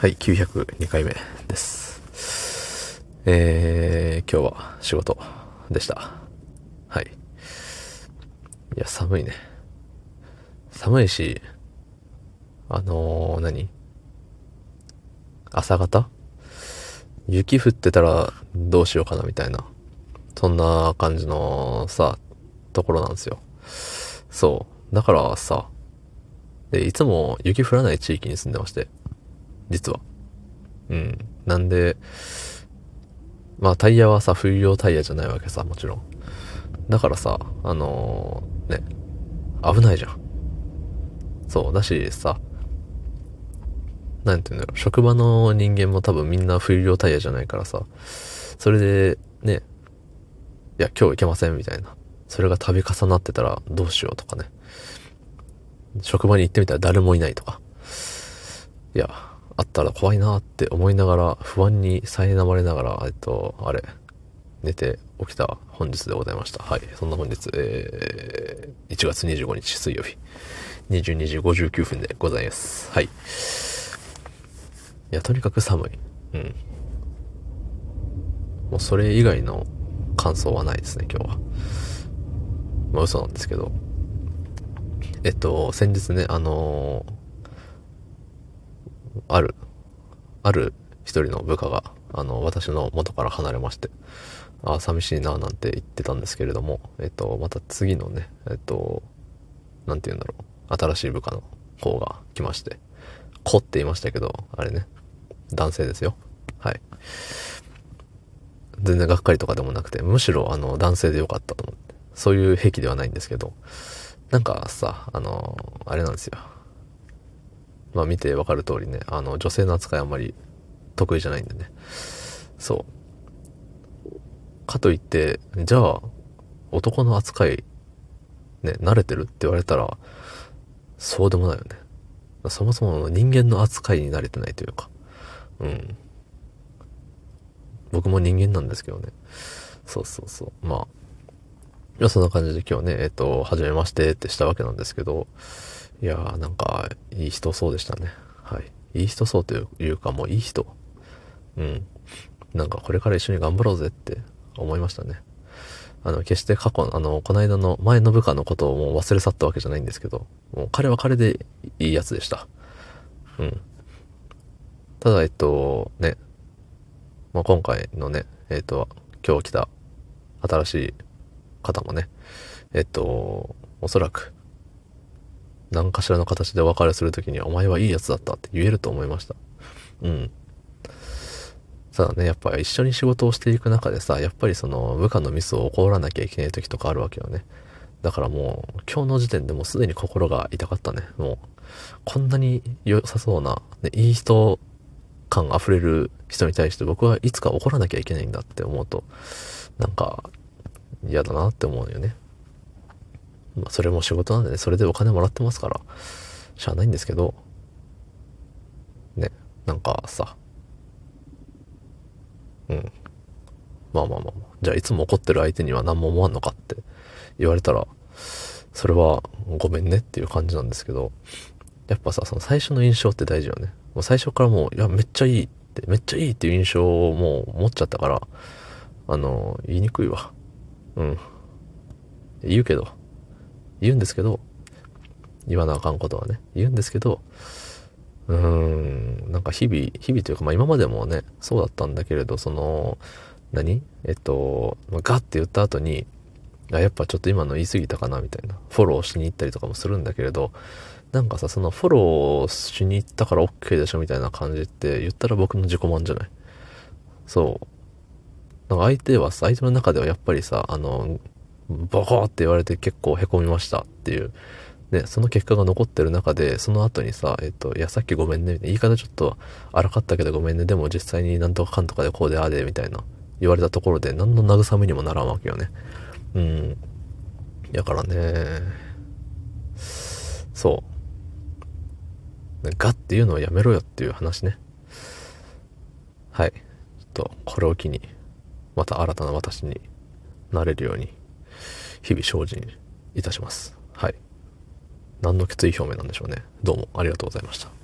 はい、902回目です。えー、今日は仕事でした。はい。いや、寒いね。寒いし、あのー、何？朝方？雪降ってたらどうしようかなみたいな。そんな感じのさ、ところなんですよ。そう。だからさ、で、いつも雪降らない地域に住んでまして。実は。うん。なんで、まあタイヤはさ、冬用タイヤじゃないわけさ、もちろん。だからさ、あのー、ね、危ないじゃん。そう、だしさ、なんていうんだろう、職場の人間も多分みんな冬用タイヤじゃないからさ、それで、ね、いや、今日行けませんみたいな。それが度重なってたらどうしようとかね。職場に行ってみたら誰もいないとか。いや、あったら怖いなって思いながら、不安に苛まれながら、えっと、あれ、寝て起きた本日でございました。はい。そんな本日、えー、1月25日水曜日、22時59分でございます。はい。いや、とにかく寒い。うん。もうそれ以外の感想はないですね、今日は。まあ嘘なんですけど。えっと、先日ね、あのーある、ある一人の部下が、あの、私の元から離れまして、ああ、寂しいな、なんて言ってたんですけれども、えっと、また次のね、えっと、なんて言うんだろう、新しい部下の方が来まして、子って言いましたけど、あれね、男性ですよ。はい。全然がっかりとかでもなくて、むしろあの男性でよかったと思って。そういう癖ではないんですけど、なんかさ、あの、あれなんですよ。まあ見てわかる通りね、あの、女性の扱いあんまり得意じゃないんでね。そう。かといって、じゃあ、男の扱い、ね、慣れてるって言われたら、そうでもないよね。そもそも人間の扱いに慣れてないというか。うん。僕も人間なんですけどね。そうそうそう。まあ。いや、そんな感じで今日ね、えっと、はじめましてってしたわけなんですけど、いやーなんか、いい人そうでしたね。はい。いい人そうというか、もういい人。うん。なんかこれから一緒に頑張ろうぜって思いましたね。あの、決して過去の、あの、この間の前の部下のことをもう忘れ去ったわけじゃないんですけど、もう彼は彼でいいやつでした。うん。ただ、えっと、ね、まあ、今回のね、えっと、今日来た新しい方もね、えっと、おそらく、何かしらの形でお別れするときには、お前はいいやつだったって言えると思いました。うん。ただね、やっぱ一緒に仕事をしていく中でさ、やっぱりその部下のミスを起こらなきゃいけない時とかあるわけよね。だからもう、今日の時点でもうすでに心が痛かったね。もう、こんなに良さそうな、ね、いい人感溢れる人に対して僕はいつか怒らなきゃいけないんだって思うと、なんか嫌だなって思うよね。まあ、それも仕事なんでね、それでお金もらってますから、しゃあないんですけど、ね、なんかさ、うん。まあまあまあまあ、じゃあいつも怒ってる相手には何も思わんのかって言われたら、それはごめんねっていう感じなんですけど、やっぱさ、その最初の印象って大事よね。もう最初からもう、いや、めっちゃいいって、めっちゃいいっていう印象をもう持っちゃったから、あの、言いにくいわ。うん。言うけど、言うんですけど、言わなあかんことはね、言うんですけど、うーん、なんか日々、日々というか、まあ今までもね、そうだったんだけれど、その、何？えっと、ガッて言った後に、あ、やっぱちょっと今の言い過ぎたかな、みたいな。フォローしに行ったりとかもするんだけれど、なんかさ、そのフォローしに行ったから OK でしょ、みたいな感じって言ったら僕の自己満じゃない？そう。なんか相手はさ、相手の中ではやっぱりさ、あの、ボコーって言われて結構凹みましたっていう、ね、その結果が残ってる中で、その後にさ、えっと、いや、さっきごめんね、言い方ちょっと荒かったけどごめんね、でも実際になんとかかんとかでこうでああで、みたいな言われたところで、何の慰めにもならんわけよね。うん。だからね、そう。ガっていうのをやめろよっていう話ね。はい。ちょっと、これを機に、また新たな私になれるように日々精進いたします。はい。何の決意表明なんでしょうね。どうもありがとうございました。